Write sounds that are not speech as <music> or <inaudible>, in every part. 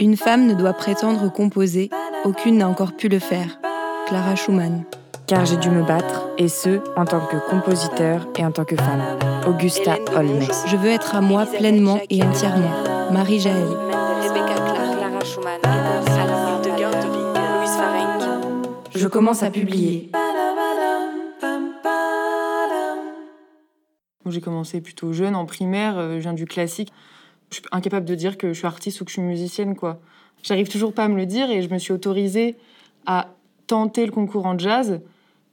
Une femme ne doit prétendre composer, aucune n'a encore pu le faire. Clara Schumann. Car j'ai dû me battre, et ce, en tant que compositeur et en tant que femme. Augusta Holmes. Je veux être à moi pleinement et entièrement. Marie Jaël. Je commence à publier. J'ai commencé plutôt jeune, en primaire, euh, je viens du classique. Je suis incapable de dire que je suis artiste ou que je suis musicienne, quoi. J'arrive toujours pas à me le dire et je me suis autorisée à tenter le concours en jazz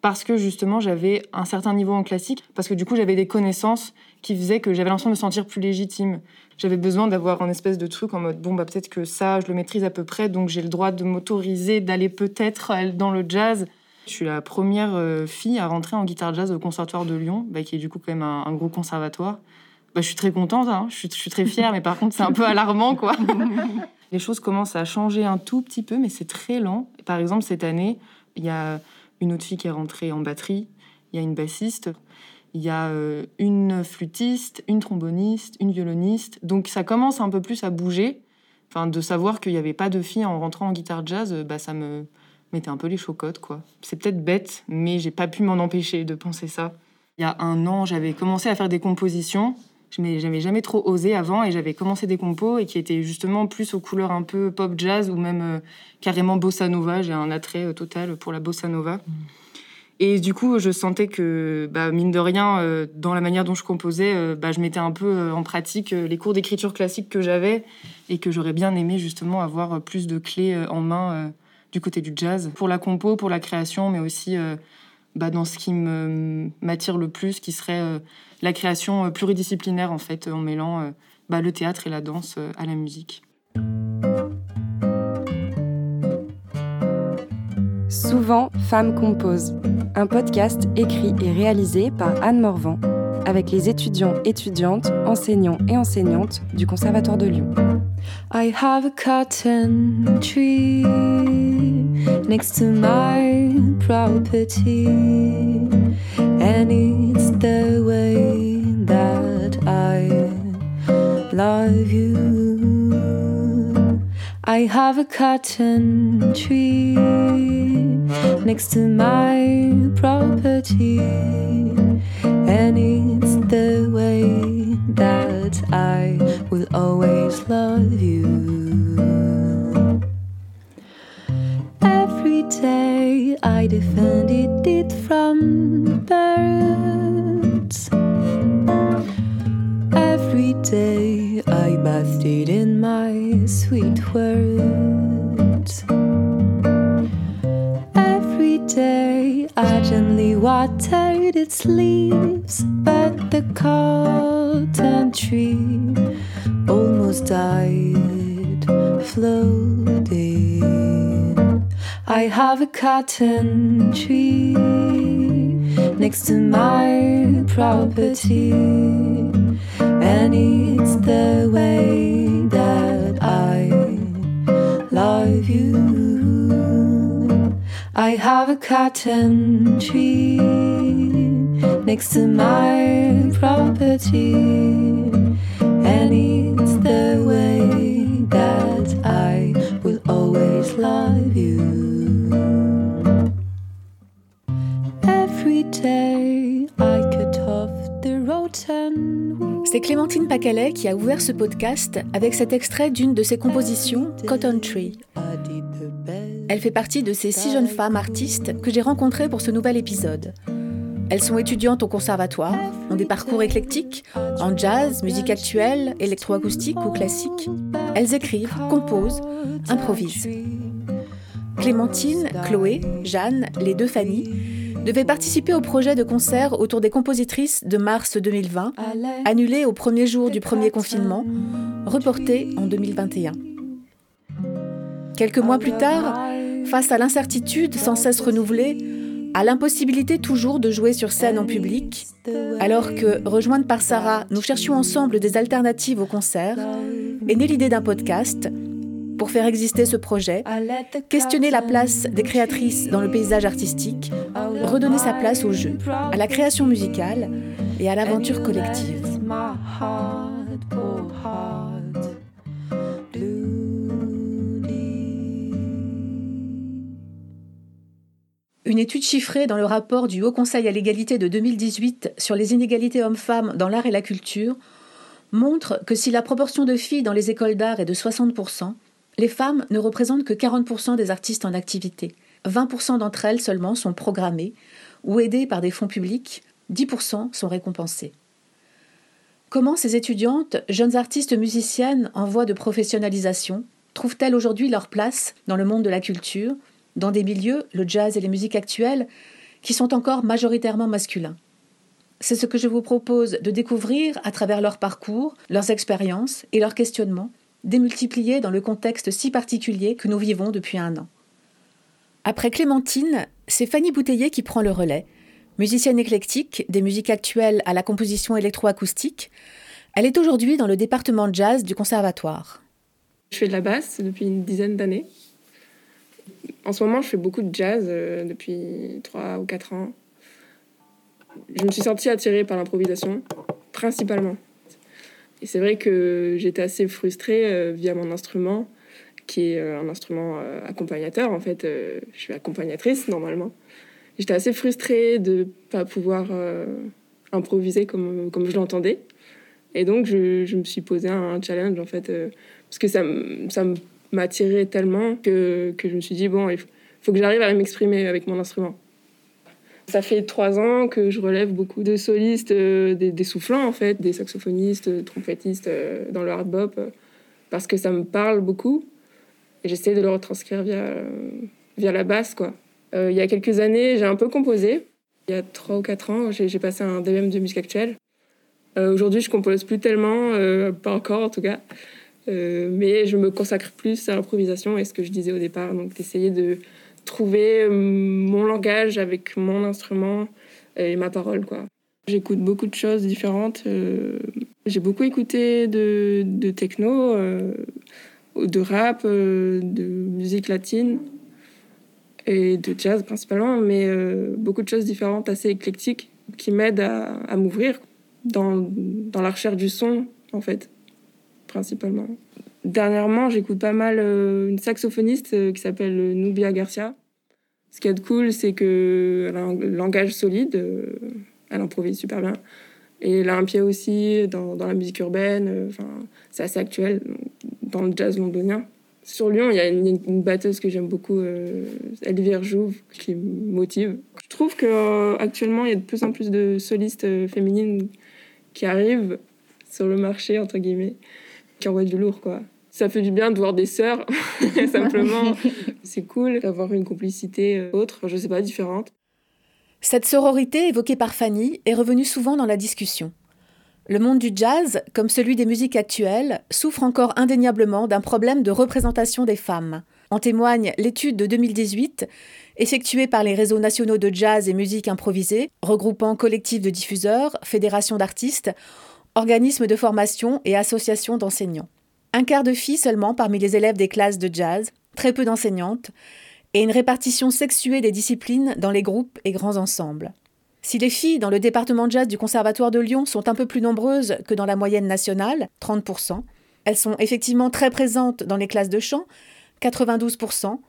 parce que justement j'avais un certain niveau en classique, parce que du coup j'avais des connaissances qui faisaient que j'avais l'impression de me sentir plus légitime. J'avais besoin d'avoir un espèce de truc en mode bon bah peut-être que ça je le maîtrise à peu près, donc j'ai le droit de m'autoriser d'aller peut-être dans le jazz. Je suis la première euh, fille à rentrer en guitare jazz au conservatoire de Lyon, bah, qui est du coup quand même un, gros conservatoire. Bah, je suis très contente, hein. je, suis, je suis très fière, mais par contre c'est un peu alarmant quoi. <laughs> Les choses commencent à changer un tout petit peu, mais c'est très lent. Par exemple cette année, il y a une autre fille qui est rentrée en batterie, il y a une bassiste, il y a euh, une flûtiste, une tromboniste, une violoniste. Donc ça commence un peu plus à bouger. Enfin, de savoir qu'il n'y avait pas de filles en rentrant en guitare jazz, euh, bah, ça me mettait un peu les chocottes, quoi. C'est peut-être bête, mais j'ai pas pu m'en empêcher de penser ça. Il y a un an, j'avais commencé à faire des compositions je n'avais jamais trop osé avant et j'avais commencé des compos et qui étaient justement plus aux couleurs un peu pop jazz ou même euh, carrément bossa nova. J'ai un attrait euh, total pour la bossa nova. Mm. Et du coup, je sentais que, bah, mine de rien, euh, dans la manière dont je composais, bah, je mettais un peu en pratique les cours d'écriture classique que j'avais et que j'aurais bien aimé justement avoir plus de clés en main du côté du jazz pour la compo, pour la création, mais aussi bah, dans ce qui m'attire le plus, qui serait euh, la création euh, pluridisciplinaire, en fait, en mêlant euh, bah, le théâtre et la danse à la musique. Souvent, Femmes composent, un podcast écrit et réalisé par Anne Morvan avec les étudiants, étudiantes, enseignants et enseignantes du Conservatoire de Lyon. I have a cotton tree next to my property, and it's the way that I love you. I have a cotton tree next to my property, and it's the way that I will always love you. Every day I defended it from birds. Every day I bathed it in my sweet words. Every day I gently watered its leaves, but the cotton tree almost died floating. I have a cotton tree next to my property, and it's the way that I love you. I have a cotton tree next to my property, and it's the way that I will always love you. Every day I cut off the rotten C'est Clémentine Pacalet qui a ouvert ce podcast avec cet extrait d'une de ses compositions, Cotton Tree. Elle fait partie de ces six jeunes femmes artistes que j'ai rencontrées pour ce nouvel épisode. Elles sont étudiantes au conservatoire, ont des parcours éclectiques, en jazz, musique actuelle, électroacoustique ou classique. Elles écrivent, composent, improvisent. Clémentine, Chloé, Jeanne, les deux Fanny, devaient participer au projet de concert autour des compositrices de mars 2020, annulé au premier jour du premier confinement, reporté en 2021. Quelques mois plus tard, face à l'incertitude sans cesse renouvelée, à l'impossibilité toujours de jouer sur scène en public, alors que, rejointe par Sarah, nous cherchions ensemble des alternatives au concert, est née l'idée d'un podcast pour faire exister ce projet, questionner la place des créatrices dans le paysage artistique, redonner sa place au jeu, à la création musicale et à l'aventure collective. Une étude chiffrée dans le rapport du Haut Conseil à l'égalité de 2018 sur les inégalités hommes-femmes dans l'art et la culture montre que si la proportion de filles dans les écoles d'art est de 60%, les femmes ne représentent que 40% des artistes en activité. 20% d'entre elles seulement sont programmées ou aidées par des fonds publics, 10% sont récompensées. Comment ces étudiantes, jeunes artistes musiciennes en voie de professionnalisation, trouvent-elles aujourd'hui leur place dans le monde de la culture, dans des milieux, le jazz et les musiques actuelles, qui sont encore majoritairement masculins C'est ce que je vous propose de découvrir à travers leur parcours, leurs expériences et leurs questionnements, démultipliés dans le contexte si particulier que nous vivons depuis un an. Après Clémentine, c'est Fanny Bouteiller qui prend le relais Musicienne éclectique, des musiques actuelles à la composition électroacoustique, elle est aujourd'hui dans le département jazz du conservatoire. Je fais de la basse depuis une dizaine d'années. En ce moment, je fais beaucoup de jazz euh, depuis 3 ou 4 ans. Je me suis sentie attirée par l'improvisation, principalement. Et c'est vrai que j'étais assez frustrée euh, via mon instrument, qui est euh, un instrument accompagnateur. En fait, je suis accompagnatrice normalement j'étais assez frustrée de ne pas pouvoir improviser comme, comme je l'entendais. Et donc, je, je, me suis posé un challenge, en fait, parce que ça, ça m'attirait tellement que, que, je me suis dit, bon, il faut, que j'arrive à m'exprimer avec mon instrument. Ça fait trois ans que je relève beaucoup de solistes, euh, des, des, soufflants, en fait, des saxophonistes, trompettistes dans le hard bop, parce que ça me parle beaucoup. J'essaie de le retranscrire via, via la basse, quoi. Euh, il y a quelques années, j'ai un peu composé. Il y a 3 ou 4 ans, j'ai passé un DVM de musique actuelle. Euh, aujourd'hui, je compose plus tellement, euh, pas encore en tout cas. Mais je me consacre plus à l'improvisation et ce que je disais au départ, donc d'essayer de trouver mon langage avec mon instrument et ma parole. quoi. J'écoute beaucoup de choses différentes. J'ai beaucoup écouté de, techno, de rap, de musique latine et de jazz principalement, mais euh, beaucoup de choses différentes, assez éclectiques, qui m'aident à, m'ouvrir dans, dans, la recherche du son, en fait, principalement. Dernièrement, j'écoute pas mal euh, une saxophoniste euh, qui s'appelle Nubia Garcia. Ce qui est cool, c'est qu'elle a un langage solide, elle improvise super bien. Et elle a un pied aussi dans, dans la musique urbaine, enfin, c'est assez actuel, dans le jazz londonien. Sur Lyon, il y a une, batteuse que j'aime beaucoup, euh, Elvire Jouve, qui motive. Je trouve qu'actuellement, euh, il y a de plus en plus de solistes euh, féminines qui arrivent sur le marché, entre guillemets, qui envoient du lourd, quoi. Ça fait du bien de voir des sœurs, <laughs> simplement. <laughs> C'est cool d'avoir une complicité euh, autre, je sais pas, différente. Cette sororité évoquée par Fanny est revenue souvent dans la discussion. Le monde du jazz, comme celui des musiques actuelles, souffre encore indéniablement d'un problème de représentation des femmes. En témoigne l'étude de 2018, effectuée par les réseaux nationaux de jazz et musique improvisée, regroupant collectifs de diffuseurs, fédérations d'artistes, organismes de formation et associations d'enseignants. Un quart de filles seulement parmi les élèves des classes de jazz, très peu d'enseignantes, et une répartition sexuée des disciplines dans les groupes et grands ensembles. Si les filles dans le département de jazz du Conservatoire de Lyon sont un peu plus nombreuses que dans la moyenne nationale, 30%, elles sont effectivement très présentes dans les classes de chant, 92%,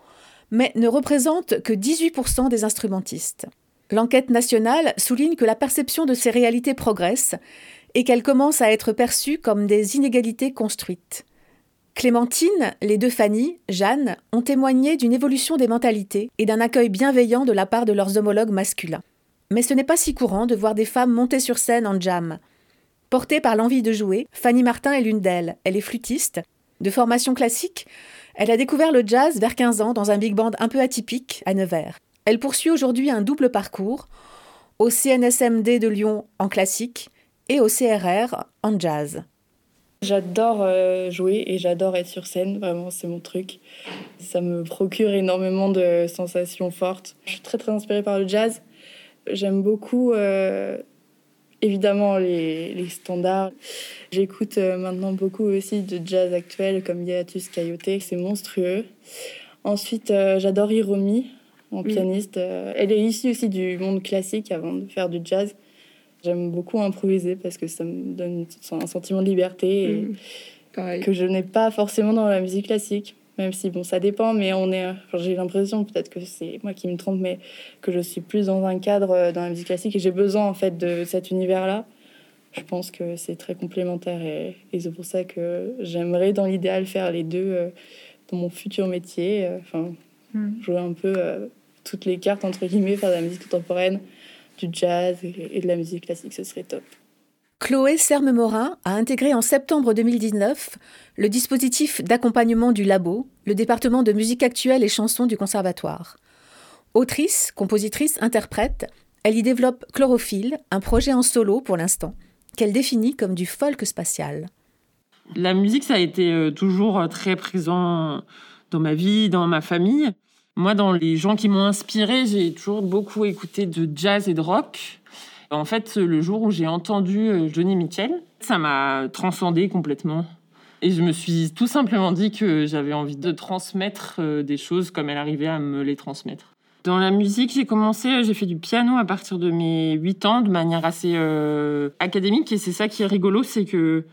mais ne représentent que 18% des instrumentistes. L'enquête nationale souligne que la perception de ces réalités progresse et qu'elles commencent à être perçues comme des inégalités construites. Clémentine, les deux Fanny, Jeanne, ont témoigné d'une évolution des mentalités et d'un accueil bienveillant de la part de leurs homologues masculins. Mais ce n'est pas si courant de voir des femmes monter sur scène en jam. Portée par l'envie de jouer, Fanny Martin est l'une d'elles. Elle est flûtiste. De formation classique, elle a découvert le jazz vers 15 ans dans un big band un peu atypique à Nevers. Elle poursuit aujourd'hui un double parcours au CNSMD de Lyon en classique et au CRR en jazz. J'adore euh, jouer et j'adore être sur scène, vraiment c'est mon truc. Ça me procure énormément de sensations fortes. Je suis très très inspirée par le jazz J'aime beaucoup, euh, évidemment, les, les standards. J'écoute euh, maintenant beaucoup aussi de jazz actuel comme Hiatus Coyote, c'est monstrueux. Ensuite, euh, j'adore Hiromi, mon mm. pianiste. elle est issue aussi du monde classique avant de faire du jazz. J'aime beaucoup improviser parce que ça me donne un sentiment de liberté et mm. que je n'ai pas forcément dans la musique classique. Même si, bon, ça dépend, mais on est. j'ai l'impression, peut-être que c'est moi qui me trompe, mais que je suis plus dans un cadre euh, dans la musique classique et j'ai besoin, en fait, de cet univers-là. Je pense que c'est très complémentaire et, c'est pour ça que j'aimerais, dans l'idéal, faire les deux euh, dans mon futur métier. Euh, enfin, mm. jouer un peu toutes les cartes, entre guillemets, faire de la musique contemporaine, du jazz et, de la musique classique, ce serait top. Chloé Serme-Morin a intégré en septembre 2019 le dispositif d'accompagnement du Labo, le département de musique actuelle et chansons du Conservatoire. Autrice, compositrice, interprète, elle y développe Chlorophylle, un projet en solo pour l'instant, qu'elle définit comme du folk spatial. La musique, ça a été euh, toujours euh, très présent dans ma vie, dans ma famille. Moi, dans les gens qui m'ont inspiré, j'ai toujours beaucoup écouté de jazz et de rock. En fait, le jour où j'ai entendu euh, Johnny Mitchell, ça m'a transcendé complètement. Et je me suis tout simplement dit que j'avais envie de transmettre euh, des choses comme elle arrivait à me les transmettre. Dans la musique, j'ai commencé, j'ai fait du piano à partir de mes 8 ans de manière assez euh, académique. Et c'est ça qui est rigolo, c'est que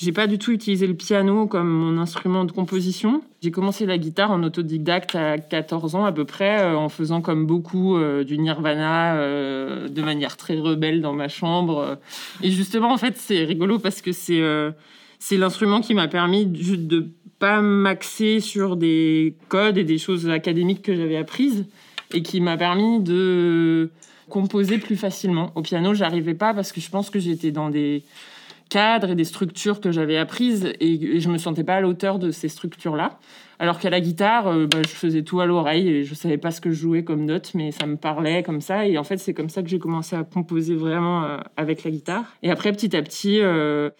j'ai pas du tout utilisé le piano comme mon instrument de composition. J'ai commencé la guitare en autodidacte à 14 ans à peu près, euh, en faisant comme beaucoup euh, du nirvana euh, de manière très rebelle dans ma chambre. Et justement, en fait, c'est rigolo parce que c'est l'instrument qui m'a permis de, de pas m'axer sur des codes et des choses académiques que j'avais apprises et qui m'a permis de composer plus facilement. Au piano, j'arrivais pas parce que je pense que j'étais dans des cadres et des structures que j'avais apprises et, je me sentais pas à l'auteur de ces structures-là. Alors qu'à la guitare, euh, bah, je faisais tout à l'oreille et je savais pas ce que je jouais comme note, mais ça me parlait comme ça. Et en fait, c'est comme ça que j'ai commencé à composer vraiment euh, avec la guitare. Et après, petit à petit, euh,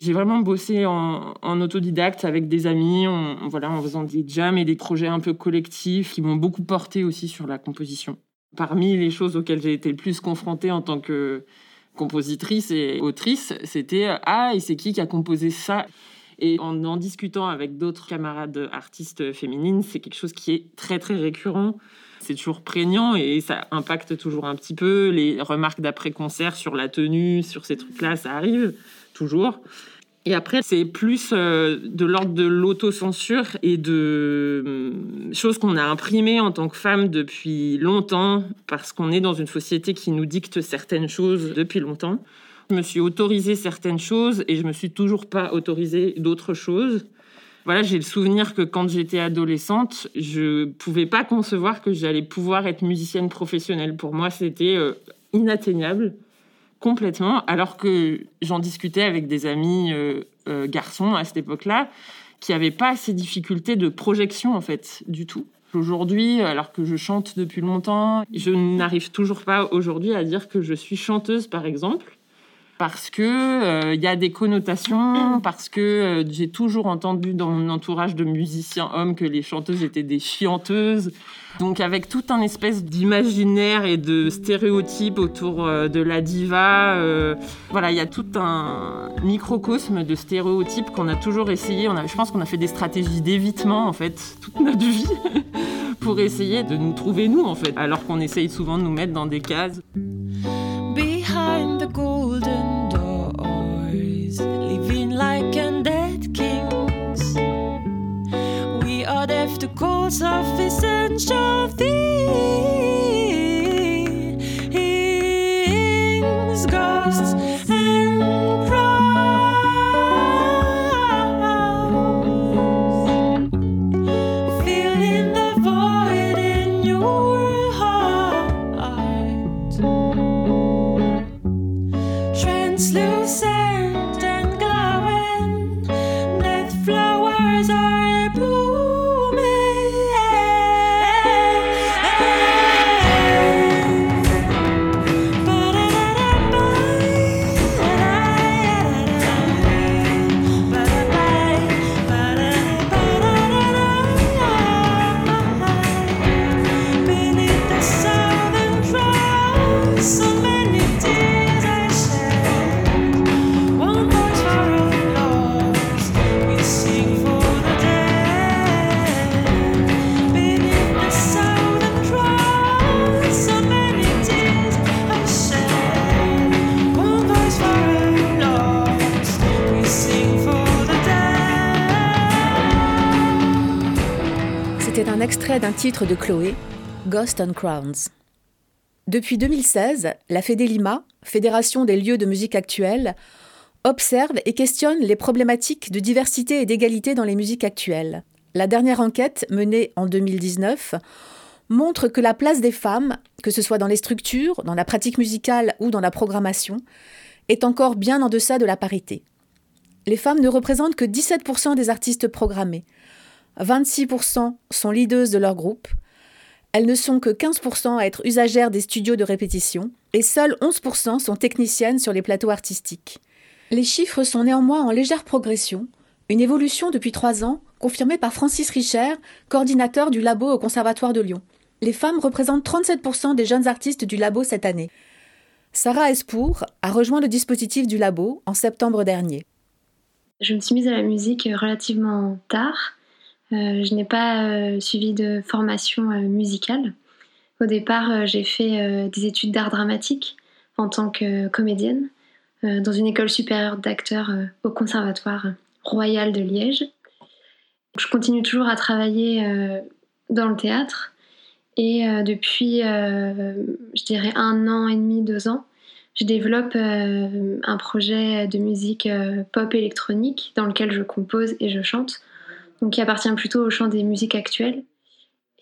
j'ai vraiment bossé en, autodidacte avec des amis, voilà, en faisant des jams et des projets un peu collectifs qui m'ont beaucoup porté aussi sur la composition. Parmi les choses auxquelles j'ai été le plus confrontée en tant que compositrice et autrice, c'était ah et c'est qui qui a composé ça? Et en en discutant avec d'autres camarades artistes féminines, c'est quelque chose qui est très très récurrent. C'est toujours prégnant et ça impacte toujours un petit peu. Les remarques d'après-concert sur la tenue, sur ces trucs-là, ça arrive toujours. Et après, c'est plus euh, de l'ordre de l'autocensure et de hum, choses qu'on a imprimées en tant que femme depuis longtemps, parce qu'on est dans une société qui nous dicte certaines choses depuis longtemps. Je me suis autorisée certaines choses et je me suis toujours pas autorisée d'autres choses. Voilà, j'ai le souvenir que quand j'étais adolescente, je pouvais pas concevoir que j'allais pouvoir être musicienne professionnelle. Pour moi, c'était euh, inatteignable complètement, alors que j'en discutais avec des amis euh, euh, garçons à cette époque-là, qui n'avaient pas ces difficultés de projection, en fait, du tout. Aujourd'hui, alors que je chante depuis longtemps, je n'arrive toujours pas aujourd'hui à dire que je suis chanteuse, par exemple, parce que il euh, y a des connotations, parce que j'ai toujours entendu dans mon entourage de musiciens hommes que les chanteuses étaient des chianteuses, donc avec tout un espèce d'imaginaire et de stéréotypes autour euh, de la diva. Euh, voilà, il y a tout un microcosme de stéréotypes qu'on a toujours essayé. On a, je pense qu'on a fait des stratégies d'évitement en fait toute notre vie <laughs> pour essayer de nous trouver nous en fait, alors qu'on essaye souvent de nous mettre dans des cases. cold surface and shove thee. Titre de Chloé, Ghost on Crowns. Depuis 2016, la Lima, Fédération des lieux de musique actuelle, observe et questionne les problématiques de diversité et d'égalité dans les musiques actuelles. La dernière enquête, menée en 2019, montre que la place des femmes, que ce soit dans les structures, dans la pratique musicale ou dans la programmation, est encore bien en deçà de la parité. Les femmes ne représentent que 17% des artistes programmés. 26% sont leaders de leur groupe, elles ne sont que 15% à être usagères des studios de répétition et seules 11% sont techniciennes sur les plateaux artistiques. Les chiffres sont néanmoins en légère progression, une évolution depuis trois ans confirmée par Francis Richer, coordinateur du labo au Conservatoire de Lyon. Les femmes représentent 37% des jeunes artistes du labo cette année. Sarah Espour a rejoint le dispositif du labo en septembre dernier. Je me suis mise à la musique relativement tard. Euh, je n'ai pas euh, suivi de formation euh, musicale. Au départ, j'ai fait des études d'art dramatique en tant que comédienne dans une école supérieure d'acteurs au Conservatoire royal de Liège. Je continue toujours à travailler dans le théâtre et depuis, je dirais, un an et demi, deux ans, je développe un projet de musique pop électronique dans lequel je compose et je chante donc qui appartient plutôt au champ des musiques actuelles.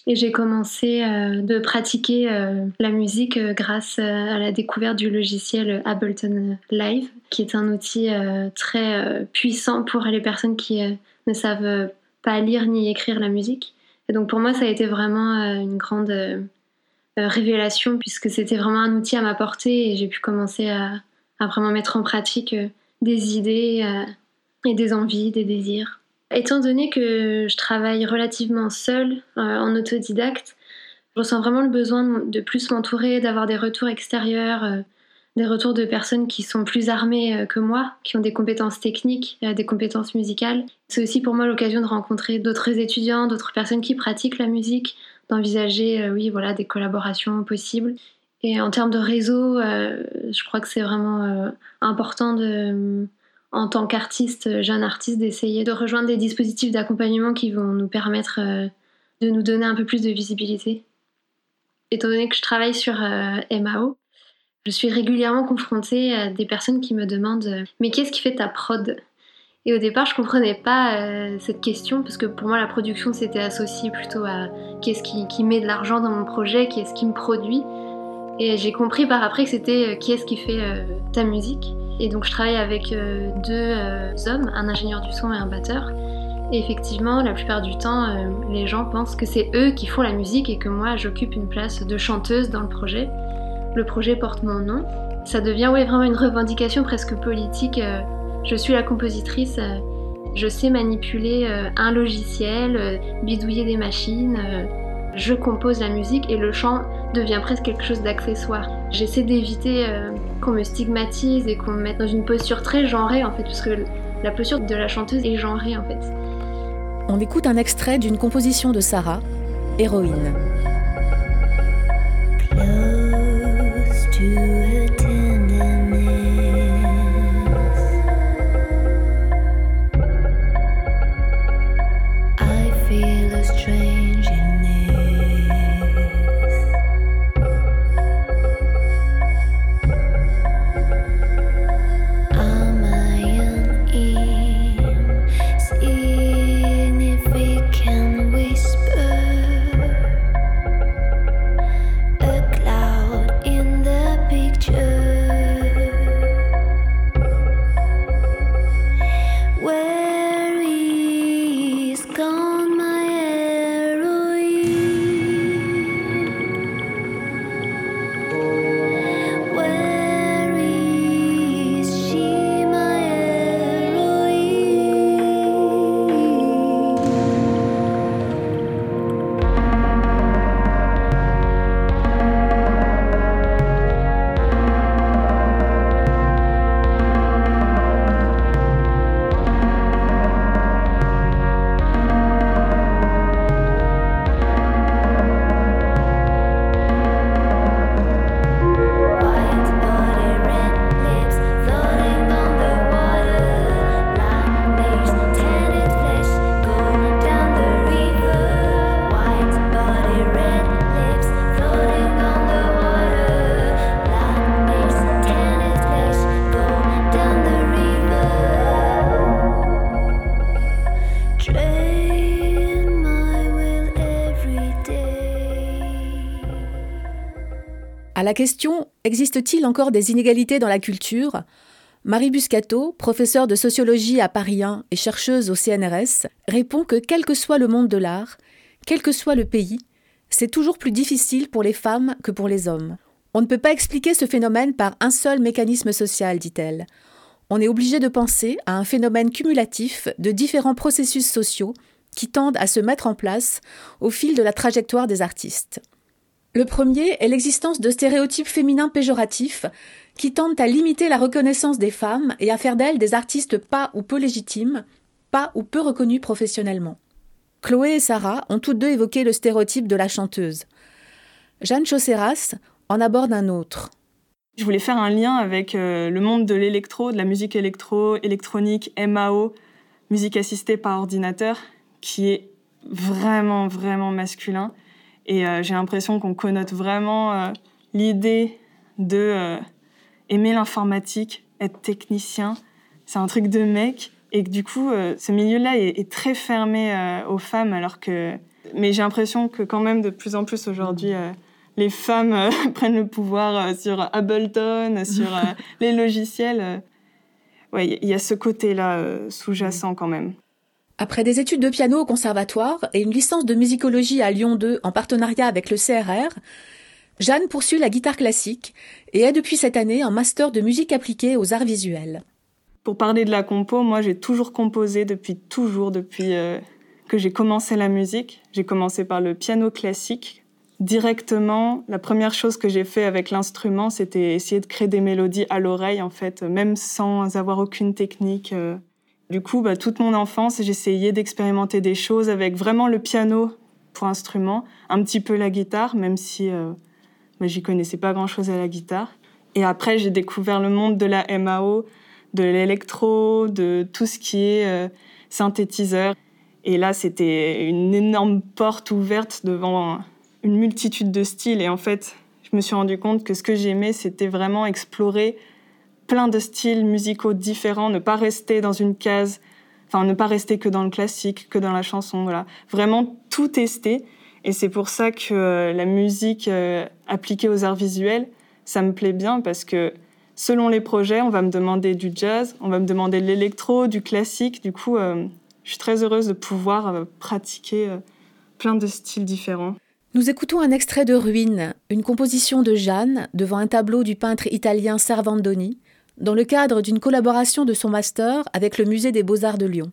Et j'ai commencé euh, de pratiquer euh, la musique euh, grâce à la découverte du logiciel Ableton Live, qui est un outil très puissant pour les personnes qui ne savent pas lire ni écrire la musique. Et donc pour moi, ça a été vraiment une grande révélation, puisque c'était vraiment un outil à ma portée et j'ai pu commencer à, à, vraiment mettre en pratique des idées et des envies, des désirs. Étant donné que je travaille relativement seule, euh, en autodidacte, je ressens vraiment le besoin de plus m'entourer, d'avoir des retours extérieurs, euh, des retours de personnes qui sont plus armées euh, que moi, qui ont des compétences techniques, des compétences musicales. C'est aussi pour moi l'occasion de rencontrer d'autres étudiants, d'autres personnes qui pratiquent la musique, d'envisager, oui, voilà, des collaborations possibles. Et en termes de réseau, je crois que c'est vraiment important de en tant qu'artiste, jeune artiste, d'essayer de rejoindre des dispositifs d'accompagnement qui vont nous permettre euh, de nous donner un peu plus de visibilité. Étant donné que je travaille sur euh, MAO, je suis régulièrement confrontée à des personnes qui me demandent euh, Mais qu'est-ce qui fait ta prod? Et au départ, je comprenais pas cette question parce que pour moi, la production c'était associé plutôt à qu'est-ce qui, qui, met de l'argent dans mon projet, qu'est-ce qui me produit. Et j'ai compris par après que c'était qui est-ce qui fait ta musique. Et donc je travaille avec euh, deux euh, hommes, un ingénieur du son et un batteur. Et effectivement, la plupart du temps, euh, les gens pensent que c'est eux qui font la musique et que moi, j'occupe une place de chanteuse dans le projet. Le projet porte mon nom. Ça devient vraiment une revendication presque politique. je suis la compositrice, je sais manipuler un logiciel, bidouiller des machines je compose la musique et le chant devient presque quelque chose d'accessoire. J'essaie d'éviter euh, qu'on me stigmatise et qu'on me mette dans une posture très genrée en fait, puisque la posture de la chanteuse est genrée en fait. On écoute un extrait d'une composition de Sarah, Héroïne. La question Existe-t-il encore des inégalités dans la culture? Marie Buscato, professeure de sociologie à Paris 1 et chercheuse au CNRS, répond que quel que soit le monde de l'art, quel que soit le pays, c'est toujours plus difficile pour les femmes que pour les hommes. On ne peut pas expliquer ce phénomène par un seul mécanisme social, dit-elle. On est obligé de penser à un phénomène cumulatif de différents processus sociaux qui tendent à se mettre en place au fil de la trajectoire des artistes. Le premier est l'existence de stéréotypes féminins péjoratifs qui tendent à limiter la reconnaissance des femmes et à faire d'elles des artistes pas ou peu légitimes, pas ou peu reconnus professionnellement. Chloé et Sarah ont toutes deux évoqué le stéréotype de la chanteuse. Jeanne Chausseras en aborde un autre. Je voulais faire un lien avec euh, le monde de l'électro, de la musique électro, électronique, MAO, musique assistée par ordinateur, qui est vraiment, vraiment masculin et euh, j'ai l'impression qu'on connote vraiment euh, l'idée de euh, aimer l'informatique, être technicien. C'est un truc de mec. Et que du coup, ce milieu-là est, très fermé aux femmes, alors que. Mais j'ai l'impression que quand même de plus en plus aujourd'hui, les femmes <laughs> prennent le pouvoir sur Ableton, sur <laughs> les logiciels. Ouais, il y a ce côté-là sous-jacent quand même. Après des études de piano au conservatoire et une licence de musicologie à Lyon 2 en partenariat avec le CRR, Jeanne poursuit la guitare classique et est depuis cette année en master de musique appliquée aux arts visuels. Pour parler de la compo, moi j'ai toujours composé depuis toujours, depuis euh, que j'ai commencé la musique. J'ai commencé par le piano classique. Directement, la première chose que j'ai fait avec l'instrument, c'était essayer de créer des mélodies à l'oreille, en fait, même sans avoir aucune technique. Euh, du coup, bah, toute mon enfance, j'essayais d'expérimenter des choses avec vraiment le piano pour instrument, un petit peu la guitare, même si euh, bah, j'y connaissais pas grand-chose à la guitare. Et après, j'ai découvert le monde de la MAO, de l'électro, de tout ce qui est euh, synthétiseur. Et là, c'était une énorme porte ouverte devant une multitude de styles. Et en fait, je me suis rendu compte que ce que j'aimais, c'était vraiment explorer plein de styles musicaux différents, ne pas rester dans une case, enfin ne pas rester que dans le classique, que dans la chanson, voilà. Vraiment tout tester. Et c'est pour ça que euh, la musique euh, appliquée aux arts visuels, ça me plaît bien parce que selon les projets, on va me demander du jazz, on va me demander de l'électro, du classique. Du coup, euh, je suis très heureuse de pouvoir pratiquer plein de styles différents. Nous écoutons un extrait de Ruine, une composition de Jeanne devant un tableau du peintre italien Servandoni, dans le cadre d'une collaboration de son master avec le Musée des beaux-arts de Lyon.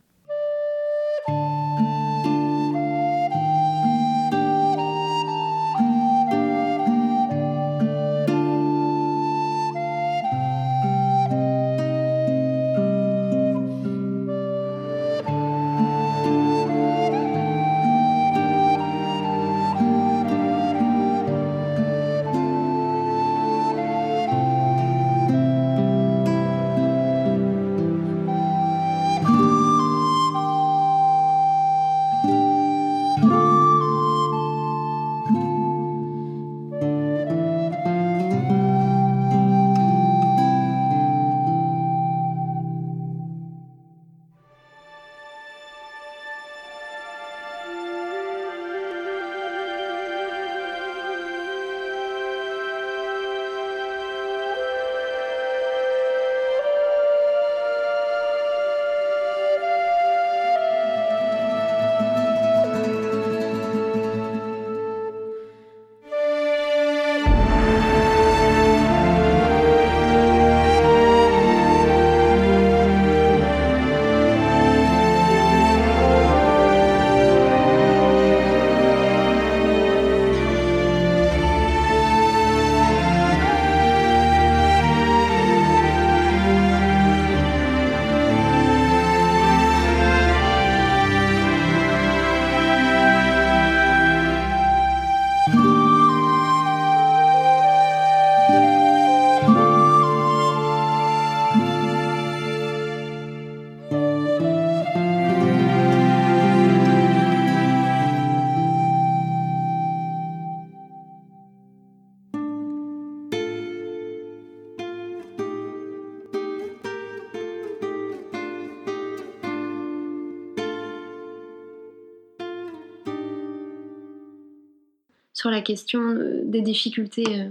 Euh, des difficultés euh,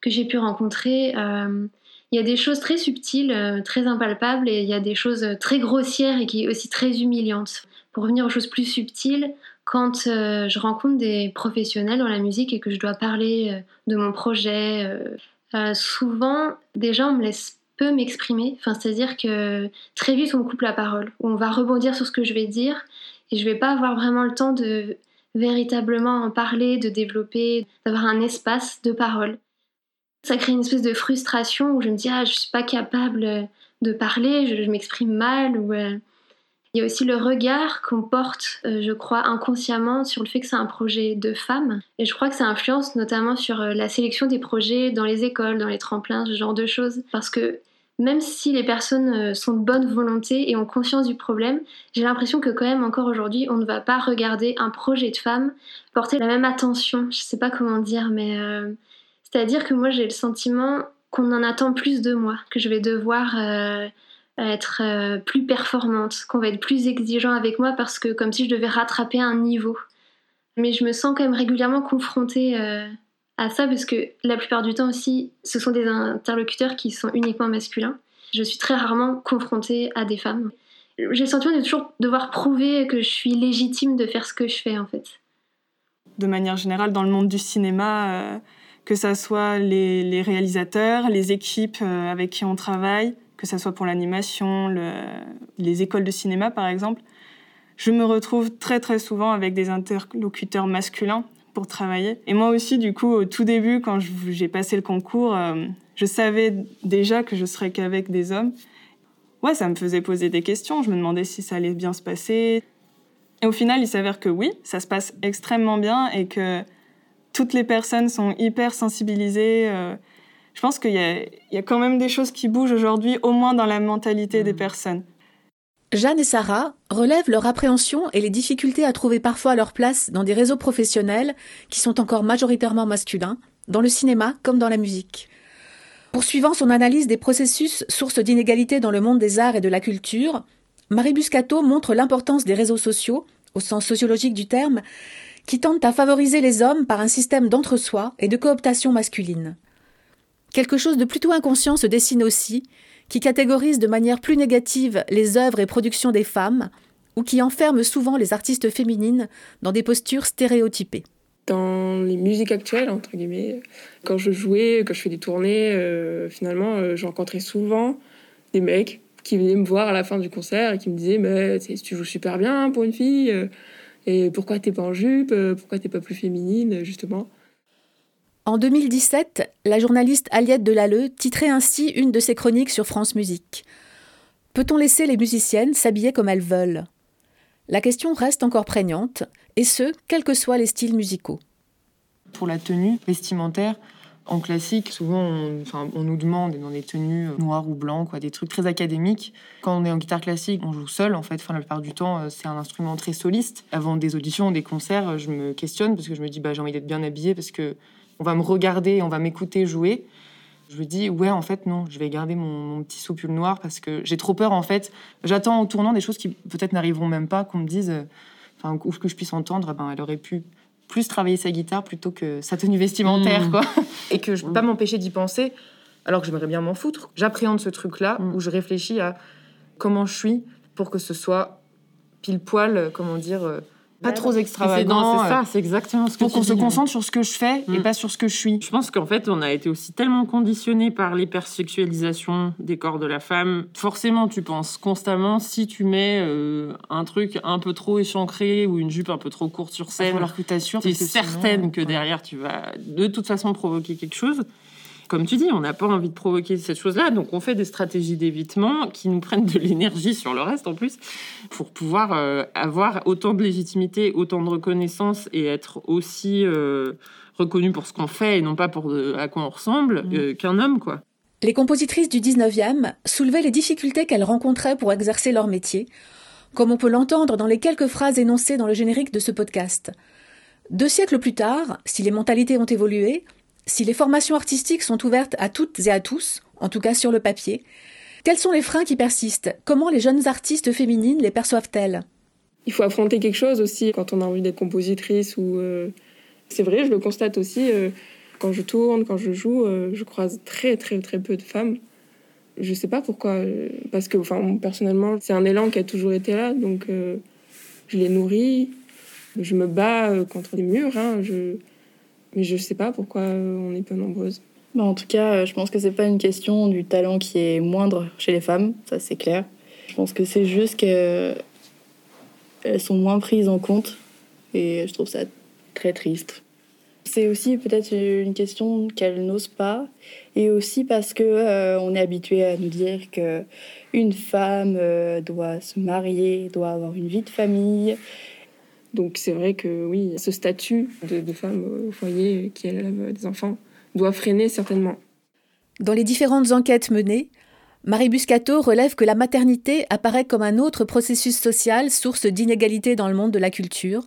que j'ai pu rencontrer, il y a des choses très subtiles, très impalpables, et il y a des choses très grossières et qui aussi très humiliantes. Pour revenir aux choses plus subtiles, quand je rencontre des professionnels dans la musique et que je dois parler de mon projet, souvent, déjà, on me laisse peu m'exprimer. Enfin, c'est-à-dire que très vite, on me coupe la parole. On va rebondir sur ce que je vais dire et je vais pas avoir vraiment le temps de véritablement en parler, de développer, d'avoir un espace de parole. Ça crée une espèce de frustration où je me dis ah je suis pas capable de parler, je, m'exprime mal ou euh, il y a aussi le regard qu'on porte, euh, je crois, inconsciemment sur le fait que c'est un projet de femmes. Et je crois que ça influence notamment sur euh, la sélection des projets dans les écoles, dans les tremplins, ce genre de choses. Parce que même si les personnes euh, sont de bonne volonté et ont conscience du problème, j'ai l'impression que quand même encore aujourd'hui, on ne va pas regarder un projet de femme porter la même attention. Je sais pas comment dire, mais euh, c'est-à-dire que moi j'ai le sentiment qu'on en attend plus de moi, que je vais devoir euh, être plus performante, qu'on va être plus exigeant avec moi parce que comme si je devais rattraper un niveau. Mais je me sens quand même régulièrement confrontée à ça parce que la plupart du temps aussi, ce sont des interlocuteurs qui sont uniquement masculins. Je suis très rarement confrontée à des femmes. J'ai le sentiment de toujours devoir prouver que je suis légitime de faire ce que je fais en fait. De manière générale, dans le monde du cinéma, euh, que ce soit les, réalisateurs, les équipes euh, avec qui on travaille, que ce soit pour l'animation, les écoles de cinéma par exemple, je me retrouve très très souvent avec des interlocuteurs masculins pour travailler. Et moi aussi, du coup, au tout début, quand j'ai passé le concours, euh, je savais déjà que je serais qu'avec des hommes. Ouais, ça me faisait poser des questions. Je me demandais si ça allait bien se passer. Et au final, il s'avère que oui, ça se passe extrêmement bien et que toutes les personnes sont hyper sensibilisées. Euh, je pense qu'il y, y, a quand même des choses qui bougent aujourd'hui, au moins dans la mentalité des mmh. personnes. Jeanne et Sarah relèvent leur appréhension et les difficultés à trouver parfois leur place dans des réseaux professionnels qui sont encore majoritairement masculins, dans le cinéma comme dans la musique. Poursuivant son analyse des processus sources d'inégalités dans le monde des arts et de la culture, Marie Buscato montre l'importance des réseaux sociaux, au sens sociologique du terme, qui tentent à favoriser les hommes par un système d'entre-soi et de cooptation masculine. Quelque chose de plutôt inconscient se dessine aussi, qui catégorise de manière plus négative les œuvres et productions des femmes, ou qui enferme souvent les artistes féminines dans des postures stéréotypées. Dans les musiques actuelles, entre guillemets, quand je jouais, quand je fais des tournées, euh, finalement, euh, je rencontrais souvent des mecs qui venaient me voir à la fin du concert et qui me disaient Mais tu joues super bien pour une fille, euh, et pourquoi t'es pas en jupe, pourquoi t'es pas plus féminine, justement en 2017, la journaliste Aliette Delalleux titrait ainsi une de ses chroniques sur France Musique. Peut-on laisser les musiciennes s'habiller comme elles veulent? La question reste encore prégnante, et ce, quels que soient les styles musicaux. Pour la tenue vestimentaire, en classique, souvent on, nous demande dans des tenues noires ou blancs, quoi, des trucs très académiques. Quand on est en guitare classique, on joue seul en fait. La plupart du temps, euh, c'est un instrument très soliste. Avant des auditions, des concerts, je me questionne parce que je me dis bah, j'ai envie d'être bien habillée parce que on va me regarder, on va m'écouter jouer. Je me dis, ouais, en fait, non, je vais garder mon, petit soupule noir parce que j'ai trop peur, en fait. J'attends en tournant des choses qui peut-être n'arriveront même pas, qu'on me dise, euh, enfin, ou que je puisse entendre, ben, elle aurait pu plus travailler sa guitare plutôt que sa tenue vestimentaire, mmh. quoi. Et que je peux pas m'empêcher d'y penser, alors que j'aimerais bien m'en foutre. J'appréhende ce truc-là mmh. où je réfléchis à comment je suis pour que ce soit pile poil, euh, comment dire, euh, pas trop extravagant. C'est ça, c'est exactement ce que Pour qu'on se concentre sur ce que je fais et mm. pas sur ce que je suis. Je pense qu'en fait, on a été aussi tellement conditionné par l'hypersexualisation des corps de la femme. Forcément, tu penses constamment, si tu mets euh, un truc un peu trop échancré ou une jupe un peu trop courte sur scène, alors que sûre, es certaine que derrière, tu vas de toute façon provoquer quelque chose comme tu dis, on n'a pas envie de provoquer cette chose-là, donc on fait des stratégies d'évitement qui nous prennent de l'énergie sur le reste en plus, pour pouvoir euh, avoir autant de légitimité, autant de reconnaissance et être aussi euh, reconnu pour ce qu'on fait et non pas pour à quoi on ressemble mmh. euh, qu'un homme, quoi. Les compositrices du 19e soulevaient les difficultés qu'elles rencontraient pour exercer leur métier, comme on peut l'entendre dans les quelques phrases énoncées dans le générique de ce podcast. Deux siècles plus tard, si les mentalités ont évolué, si les formations artistiques sont ouvertes à toutes et à tous, en tout cas sur le papier, quels sont les freins qui persistent? Comment les jeunes artistes féminines les perçoivent-elles? Il faut affronter quelque chose aussi quand on a envie d'être compositrice ou euh, c'est vrai, je le constate aussi. Euh, Quand je tourne, quand je joue, euh, je croise très très très peu de femmes. Je sais pas pourquoi, parce que enfin personnellement, c'est un élan qui a toujours été là, donc je les nourris. Je me bats contre des murs, hein. Mais je sais pas pourquoi on est peu nombreuses. Bah, en tout cas, je pense que c'est pas une question du talent qui est moindre chez les femmes, ça c'est clair. Je pense que c'est juste qu'elles sont moins prises en compte et je trouve ça très triste. C'est aussi peut-être une question qu'elles n'osent pas, et aussi parce que euh, on est habitué à nous dire que une femme euh, doit se marier, doit avoir une vie de famille. Donc c'est vrai que oui, ce statut de, femme au foyer qui élève des enfants doit freiner certainement. Dans les différentes enquêtes menées, Marie Buscato relève que la maternité apparaît comme un autre processus social, source d'inégalité dans le monde de la culture,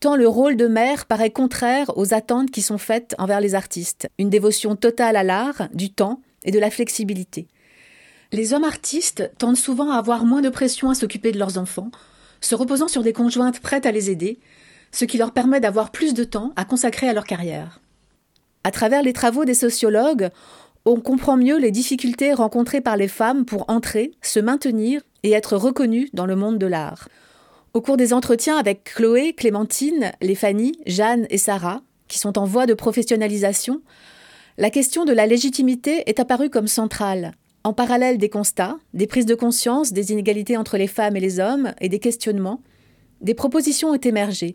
tant le rôle de mère paraît contraire aux attentes qui sont faites envers les artistes, une dévotion totale à l'art, du temps et de la flexibilité. Les hommes artistes tendent souvent à avoir moins de pression à s'occuper de leurs enfants, se reposant sur des conjointes prêtes à les aider, ce qui leur permet d'avoir plus de temps à consacrer à leur carrière. À travers les travaux des sociologues, on comprend mieux les difficultés rencontrées par les femmes pour entrer, se maintenir et être reconnues dans le monde de l'art. Au cours des entretiens avec Chloé, Clémentine, les Jeanne et Sarah, qui sont en voie de professionnalisation, la question de la légitimité est apparue comme centrale, en parallèle des constats, des prises de conscience des inégalités entre les femmes et les hommes et des questionnements, des propositions ont émergé,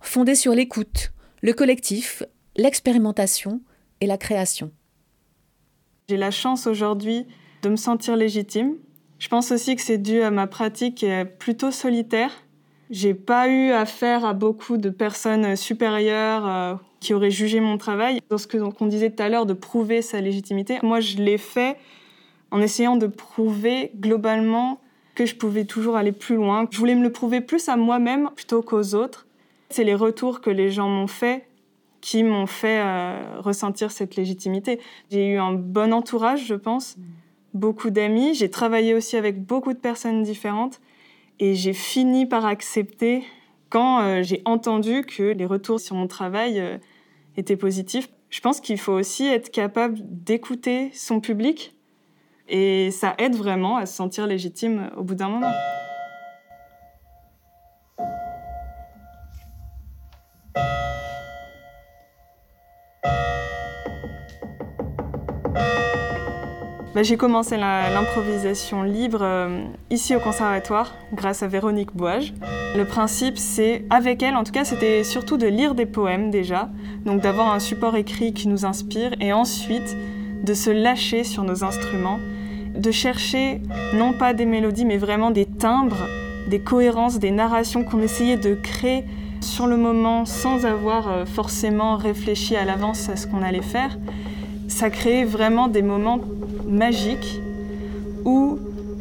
fondées sur l'écoute, le collectif, l'expérimentation et la création. J'ai la chance aujourd'hui de me sentir légitime. Je pense aussi que c'est dû à ma pratique plutôt solitaire j'ai pas eu affaire à beaucoup de personnes supérieures euh, qui auraient jugé mon travail. Dans ce qu'on disait tout à l'heure de prouver sa légitimité, moi je l'ai fait en essayant de prouver globalement que je pouvais toujours aller plus loin. Je voulais me le prouver plus à moi-même plutôt qu'aux autres. C'est les retours que les gens m'ont fait qui m'ont fait euh, ressentir cette légitimité. J'ai eu un bon entourage, je pense, beaucoup d'amis. J'ai travaillé aussi avec beaucoup de personnes différentes. Et j'ai fini par accepter quand euh, j'ai entendu que les retours sur mon travail euh, étaient positifs. Je pense qu'il faut aussi être capable d'écouter son public et ça aide vraiment à se sentir légitime au bout d'un moment. Bah, j'ai commencé l'improvisation libre euh, ici au conservatoire grâce à Véronique Boage. Le principe, c'est, avec elle en tout cas, c'était surtout de lire des poèmes déjà, donc d'avoir un support écrit qui nous inspire et ensuite de se lâcher sur nos instruments, de chercher non pas des mélodies mais vraiment des timbres, des cohérences, des narrations qu'on essayait de créer sur le moment sans avoir euh, forcément réfléchi à l'avance à ce qu'on allait faire. Ça créait vraiment des moments magique où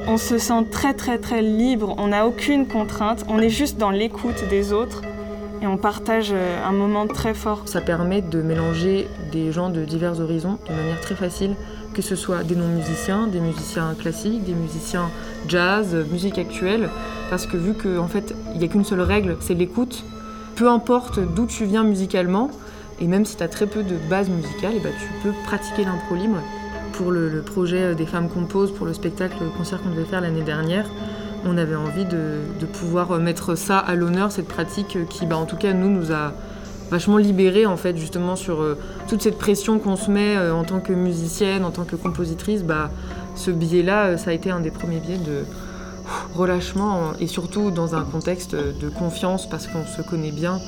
on se sent très très très libre, on n'a aucune contrainte, on est juste dans l'écoute des autres et on partage euh, un moment très fort. Ça permet de mélanger des gens de divers horizons de manière très facile, que ce soit des non-musiciens, des musiciens classiques, des musiciens jazz, musique actuelle, parce que vu qu'en en fait il n'y a qu'une seule règle, c'est l'écoute, peu importe d'où tu viens musicalement, et même si tu as très peu de base musicale, bah, tu peux pratiquer l'impro libre pour le, projet des femmes composent, pour le spectacle, le concert qu'on devait faire l'année dernière, on avait envie de, pouvoir mettre ça à l'honneur, cette pratique qui, bah, en tout cas, nous, nous a vachement libérés, en fait, justement, sur euh, toute cette pression qu'on se met euh, en tant que musicienne, en tant que compositrice. Bah, ce biais-là, euh, ça a été un des premiers biais de relâchement et surtout dans un contexte de confiance parce qu'on se connaît bien.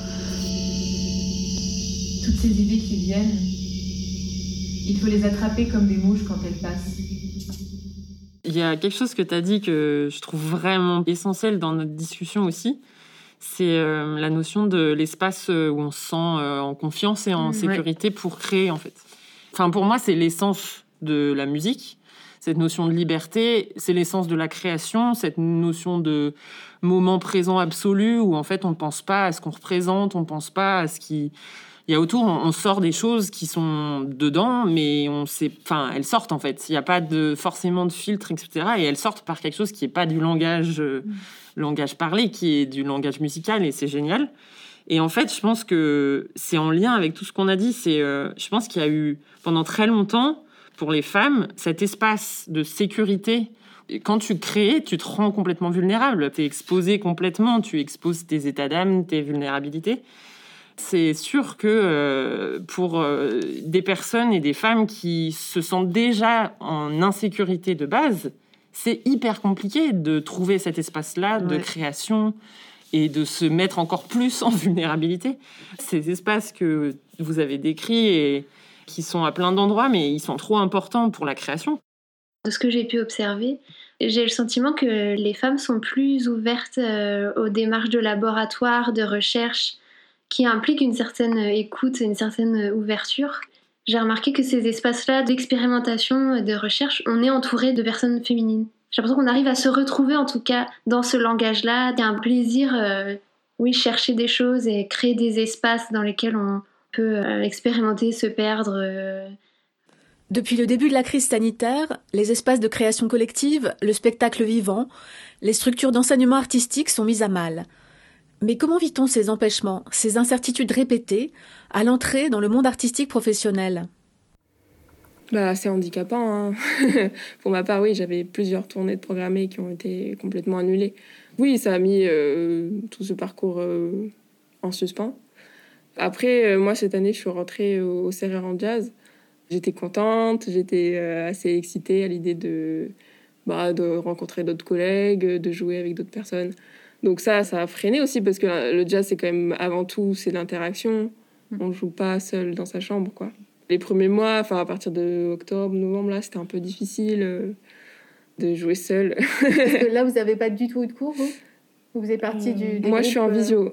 Toutes ces idées qui viennent, il faut les attraper comme des mouches quand elles passent. Il y a quelque chose que tu as dit que je trouve vraiment essentiel dans notre discussion aussi. C'est euh, la notion de l'espace euh, où on se sent euh, en confiance et en sécurité pour créer, en fait. Enfin, pour moi, c'est l'essence de la musique. Cette notion de liberté, c'est l'essence de la création, cette notion de moment présent absolu où, en fait, on ne pense pas à ce qu'on représente, on ne pense pas à ce qui il y a autour, on, sort des choses qui sont dedans, mais on sait, enfin, elles sortent en fait. Il n'y a pas de forcément de filtre, etc. Et elles sortent par quelque chose qui n'est pas du langage, euh, mm. langage parlé, qui est du langage musical, et c'est génial. Et en fait, je pense que c'est en lien avec tout ce qu'on a dit. C'est, euh, je pense qu'il y a eu pendant très longtemps pour les femmes cet espace de sécurité. Quand tu crées, tu te rends complètement vulnérable. Tu es exposé complètement. Tu exposes tes états d'âme, tes vulnérabilités. C'est sûr que euh, pour euh, des personnes et des femmes qui se sentent déjà en insécurité de base, c'est hyper compliqué de trouver cet espace-là de création et de se mettre encore plus en vulnérabilité. Ces espaces que vous avez décrits et qui sont à plein d'endroits, mais ils sont trop importants pour la création. De ce que j'ai pu observer, j'ai le sentiment que les femmes sont plus ouvertes euh, aux démarches de laboratoire, de recherche, qui impliquent une certaine écoute, une certaine ouverture. J'ai remarqué que ces espaces-là d'expérimentation, de recherche, on est entouré de personnes féminines. J'ai l'impression qu'on arrive à se retrouver en tout cas dans ce langage-là. Il y a un plaisir, euh, oui, chercher des choses et créer des espaces dans lesquels on peut euh, expérimenter, se perdre. Depuis le début de la crise sanitaire, les espaces de création collective, le spectacle vivant, les structures d'enseignement artistique sont mises à mal. Mais comment vit-on ces empêchements, ces incertitudes répétées à l'entrée dans le monde artistique professionnel? Bah, c'est handicapant. Hein. <laughs> Pour ma part, oui, j'avais plusieurs tournées de programmées qui ont été complètement annulées. Oui, ça a mis euh, tout ce parcours euh, en suspens. Après, euh, moi, cette année, je suis rentrée au, au en Jazz. J'étais contente, j'étais assez excitée à l'idée de, bah, de rencontrer d'autres collègues, de jouer avec d'autres personnes. Donc ça, ça a freiné aussi parce que le jazz, c'est quand même avant tout, c'est l'interaction. Mm. On ne joue pas seul dans sa chambre, quoi. Les premiers mois, enfin à partir de octobre, novembre, là, c'était un peu difficile euh, de jouer seul. <laughs> Parce que là, vous n'avez pas du tout eu de cours, vous? Vous êtes parti du. Moi, je suis en euh, visio.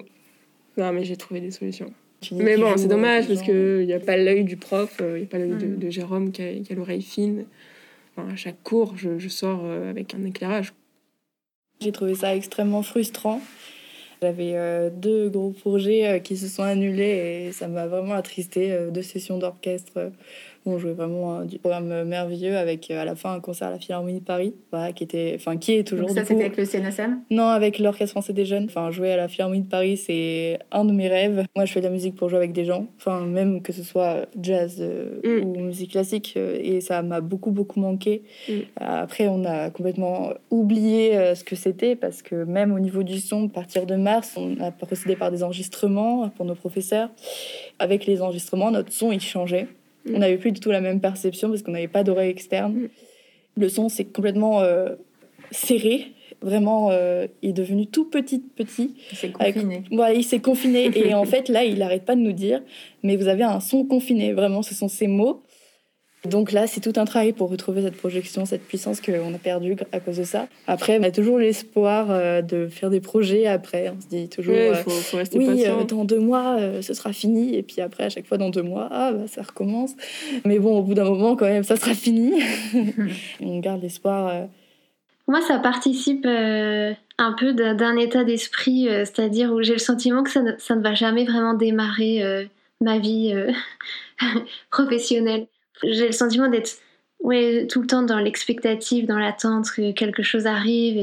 Non, mais j'ai trouvé des solutions. Mais bon, c'est dommage parce qu'il n'y a pas l'œil du prof, euh, il n'y a pas l'œil de, de, Jérôme qui a, l'oreille fine. Enfin, à chaque cours, je, je sors avec un éclairage. J'ai trouvé ça extrêmement frustrant. J'avais euh, deux gros projets euh, qui se sont annulés et ça m'a vraiment attristé. Euh, deux sessions d'orchestre on jouait vraiment du programme merveilleux avec à la fin un concert à la Philharmonie de Paris, qui était, enfin qui est toujours. Donc ça c'était avec le CNSM Non, avec l'Orchestre français des jeunes. Enfin jouer à la Philharmonie de Paris, c'est un de mes rêves. Moi, je fais de la musique pour jouer avec des gens, enfin même que ce soit jazz mm. ou musique classique, et ça m'a beaucoup beaucoup manqué. Mm. Après, on a complètement oublié ce que c'était parce que même au niveau du son, à partir de mars, on a procédé par des enregistrements pour nos professeurs. Avec les enregistrements, notre son il changeait. On n'avait plus du tout la même perception parce qu'on n'avait pas d'oreille externe. Mm. Le son, c'est complètement euh, serré. Vraiment, euh, il est devenu tout petit, petit. Il s'est confiné. Il s'est confiné. et en <laughs> fait, là, il n'arrête pas de nous dire, mais vous avez un son confiné. Vraiment, ce sont ces mots. Donc là, c'est tout un travail pour retrouver cette projection, cette puissance qu'on a perdue à cause de ça. Après, on a toujours l'espoir euh, de faire des projets après. On se dit toujours, oui, faut, faut rester oui patient. dans deux mois, euh, ce sera fini. Et puis après, à chaque fois, dans deux mois, ah, bah, ça recommence. Mais bon, au bout d'un moment, quand même, ça sera fini. <laughs> on garde l'espoir. Euh. Moi, ça participe un peu d'un état d'esprit, c'est-à-dire où j'ai le sentiment que ça ne, ça ne, va jamais vraiment démarrer ma vie <laughs> professionnelle. J'ai le sentiment d'être ouais, tout le temps dans l'expectative, dans l'attente que quelque chose arrive.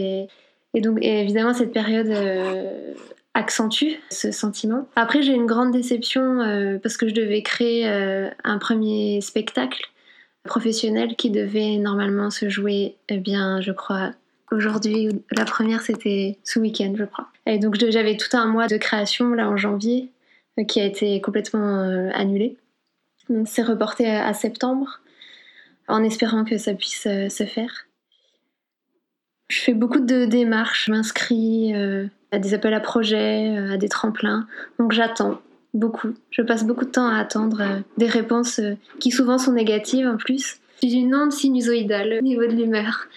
Et, donc, évidemment, cette période euh, accentue ce sentiment. Après, j'ai une grande déception euh, parce que je devais créer euh, un premier spectacle professionnel qui devait normalement se jouer, eh bien, je crois, aujourd'hui. La première, c'était ce week-end, je crois. Et donc, j'avais tout un mois de création, là, en janvier, qui a été complètement annulé. C'est reporté à septembre, en espérant que ça puisse euh, se faire. Je fais beaucoup de démarches, je m'inscris euh, à des appels à projets, euh, à des tremplins. Donc j'attends beaucoup. Je passe beaucoup de temps à attendre des réponses qui souvent sont négatives en plus. J'ai une onde sinusoïdale au niveau de l'humeur.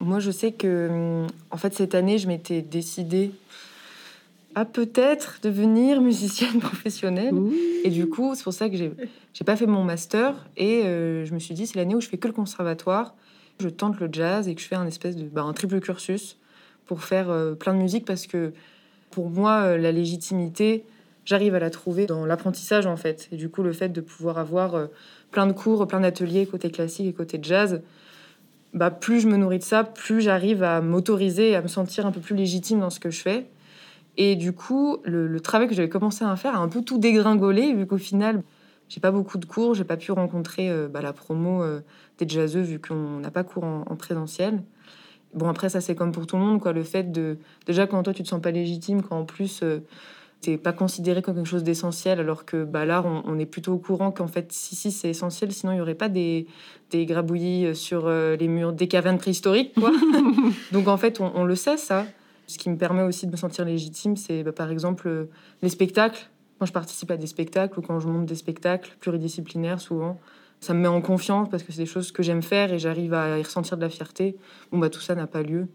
Moi, je sais que, en fait, cette année, je m'étais décidée à peut-être devenir musicienne <laughs> professionnelle. Et du coup, c'est pour ça que j'ai, j'ai pas fait mon master. Et euh, je me suis dit, c'est l'année où je fais que le conservatoire. Je tente le jazz et que je fais un espèce de bah, un triple cursus pour faire euh, plein de musique parce que pour moi, euh, la légitimité, j'arrive à la trouver dans l'apprentissage en fait. Et du coup, le fait de pouvoir avoir plein de cours, plein d'ateliers côté classique et côté jazz, bah, plus je me nourris de ça, plus j'arrive à m'autoriser, à me sentir un peu plus légitime dans ce que je fais. Et du coup, le, travail que j'avais commencé à faire a un peu tout dégringolé, vu qu'au final, j'ai pas beaucoup de cours, j'ai pas pu rencontrer euh, bah, la promo euh, des jazzeux, vu qu'on n'a pas cours en, présentiel. Bon, après, ça, c'est comme pour tout le monde, quoi. Le fait de. Déjà, quand toi, tu te sens pas légitime, quand en plus, euh, t'es pas considéré comme quelque chose d'essentiel, alors que bah, là, on, est plutôt au courant qu'en fait, si, si, c'est essentiel, sinon, il y aurait pas des, des grabouillis sur les murs des cavernes préhistoriques, quoi. <laughs> Donc, en fait, on, on le sait, ça. Ce qui me permet aussi de me sentir légitime, c'est bah, par exemple euh, les spectacles. Quand je participe à des spectacles ou quand je monte des spectacles pluridisciplinaires, souvent, ça me met en confiance parce que c'est des choses que j'aime faire et j'arrive à y ressentir de la fierté. Bon, bah, tout ça n'a pas lieu.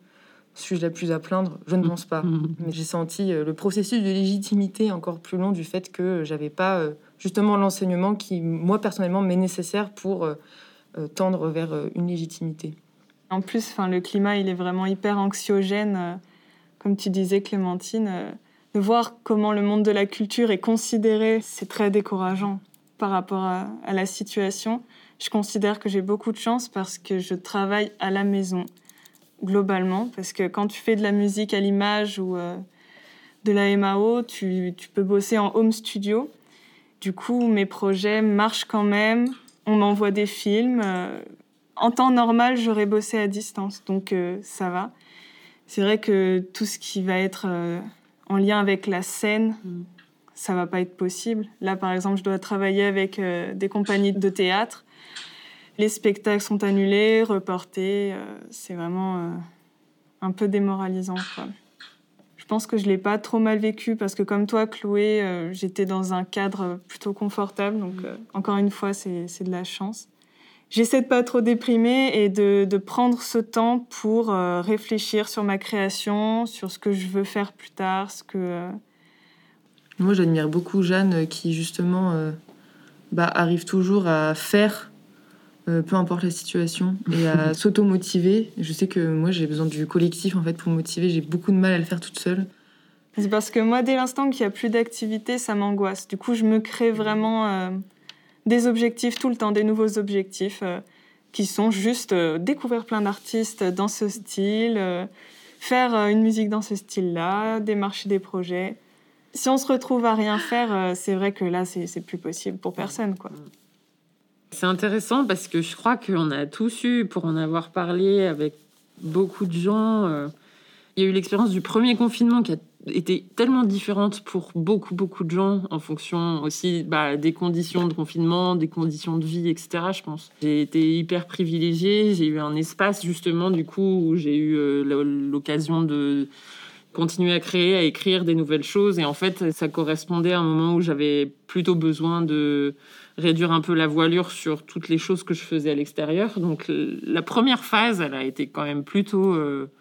Suis-je la plus à plaindre? Je ne pense pas. Mais j'ai senti euh, le processus de légitimité encore plus long du fait que j'avais pas euh, justement l'enseignement qui, moi personnellement, m'est nécessaire pour tendre vers une légitimité. En plus, enfin, le climat, il est vraiment hyper anxiogène comme tu disais, Clémentine, euh, de voir comment le monde de la culture est considéré, c'est très décourageant par rapport à, la situation. Je considère que j'ai beaucoup de chance parce que je travaille à la maison, globalement, parce que quand tu fais de la musique à l'image ou euh, de la MAO, tu, peux bosser en home studio. Du coup, mes projets marchent quand même. On m'envoie des films. Euh, en temps normal, j'aurais bossé à distance, donc ça va c'est vrai que tout ce qui va être euh, en lien avec la scène, ça mm. ça va pas être possible. Là, par exemple, je dois travailler avec euh, des compagnies de théâtre. Les spectacles sont annulés, reportés. Euh, c'est vraiment un peu démoralisant. Je pense que je l'ai pas trop mal vécu parce que comme toi, Chloé, j'étais dans un cadre plutôt confortable. Donc, mm. encore une fois, c'est de la chance j'essaie de pas trop déprimer et de, de prendre ce temps pour euh, réfléchir sur ma création, sur ce que je veux faire plus tard, ce que. Euh, Moi, j'admire beaucoup Jeanne euh, qui justement bah, arrive toujours à faire, peu importe la situation, et à <laughs> s'auto-motiver. Je sais que moi, j'ai besoin du collectif en fait pour me motiver. J'ai beaucoup de mal à le faire toute seule. C'est parce que moi, dès l'instant qu'il n'y a plus d'activité, ça m'angoisse. Du coup, je me crée vraiment des objectifs tout le temps, des nouveaux objectifs euh, qui sont juste euh, découvrir plein d'artistes dans ce style, euh, faire une musique dans ce style-là, démarcher des projets. Si on se retrouve à rien faire, c'est vrai que là, c'est plus possible pour personne, quoi. C'est intéressant parce que je crois qu'on a tous eu, pour en avoir parlé avec beaucoup de gens, il y a eu l'expérience du premier confinement qui a était tellement différente pour beaucoup, beaucoup de gens en fonction aussi bah, des conditions de confinement, des conditions de vie, etc. Je pense. J'ai été hyper privilégiée. J'ai eu un espace justement du coup où j'ai eu euh, l'occasion de continuer à créer, à écrire des nouvelles choses. Et en fait, ça correspondait à un moment où j'avais plutôt besoin de réduire un peu la voilure sur toutes les choses que je faisais à l'extérieur. Donc la première phase, elle a été quand même plutôt... Euh,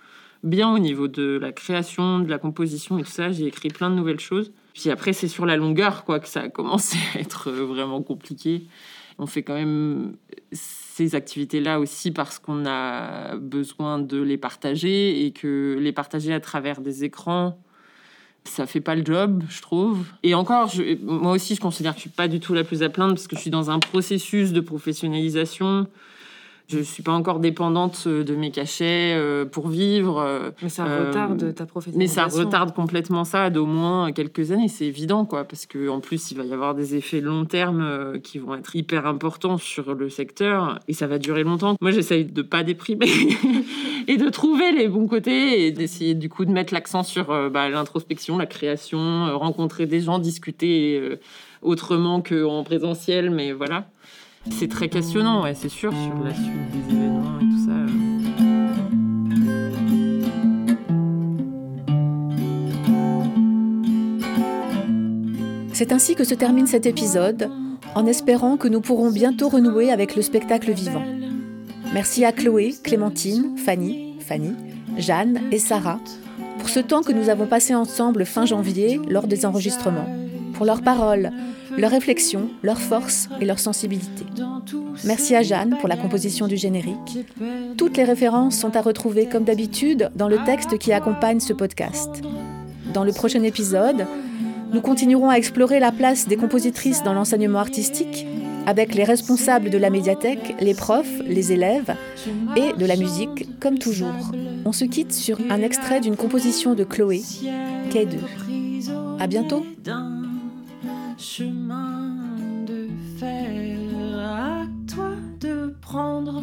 bien au niveau de la création, de la composition et tout ça. J'ai écrit plein de nouvelles choses. Puis après, c'est sur la longueur quoi que ça a commencé à être euh, vraiment compliqué. On fait quand même ces activités-là aussi parce qu'on a besoin de les partager et que les partager à travers des écrans, ça fait pas le job, je trouve. Et encore, moi aussi, je considère que je suis pas du tout la plus à plaindre parce que je suis dans un processus de professionnalisation je ne suis pas encore dépendante euh, de mes cachets euh, pour vivre. Euh, mais ça retarde ta profession. Mais ça retarde complètement ça d'au moins quelques années, c'est évident, quoi. Parce qu'en plus, il va y avoir des effets long terme qui vont être hyper importants sur le secteur et ça va durer longtemps. Moi, j'essaye de pas déprimer <laughs> et de trouver les bons côtés et d'essayer du coup de mettre l'accent sur bah, l'introspection, la création, rencontrer des gens, discuter autrement qu'en présentiel, mais voilà. C'est très questionnant, c'est sûr, sur la suite des événements et tout ça. C'est ainsi que se termine cet épisode, en espérant que nous pourrons bientôt renouer avec le spectacle vivant. Merci à Chloé, Clémentine, Fanny, Fanny, Jeanne et Sarah pour ce temps que nous avons passé ensemble fin janvier lors des enregistrements, pour leurs paroles, leurs réflexions, leur force et leur sensibilité. Merci à Jeanne pour la composition du générique. Toutes les références sont à retrouver comme d'habitude dans le texte qui accompagne ce podcast. Dans le prochain épisode, nous continuerons à explorer la place des compositrices dans l'enseignement artistique avec les responsables de la médiathèque, les profs, les élèves et de la musique comme toujours. On se quitte sur un extrait d'une composition de Chloé Quai 2. À bientôt. Chemin de fer à toi de prendre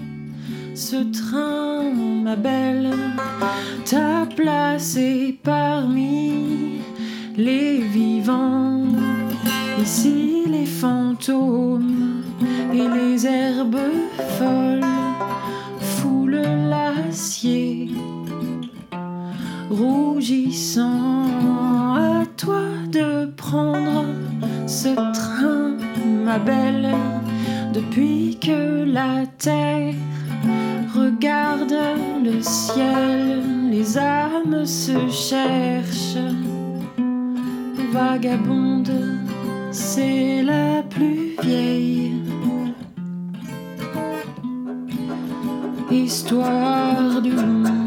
ce train, ma belle. Ta place est parmi les vivants. Ici, les fantômes et les herbes folles foulent l'acier, rougissant. ce train, ma belle, depuis que la terre regarde le ciel, les âmes se cherchent. Vagabonde, c'est la plus vieille histoire du monde.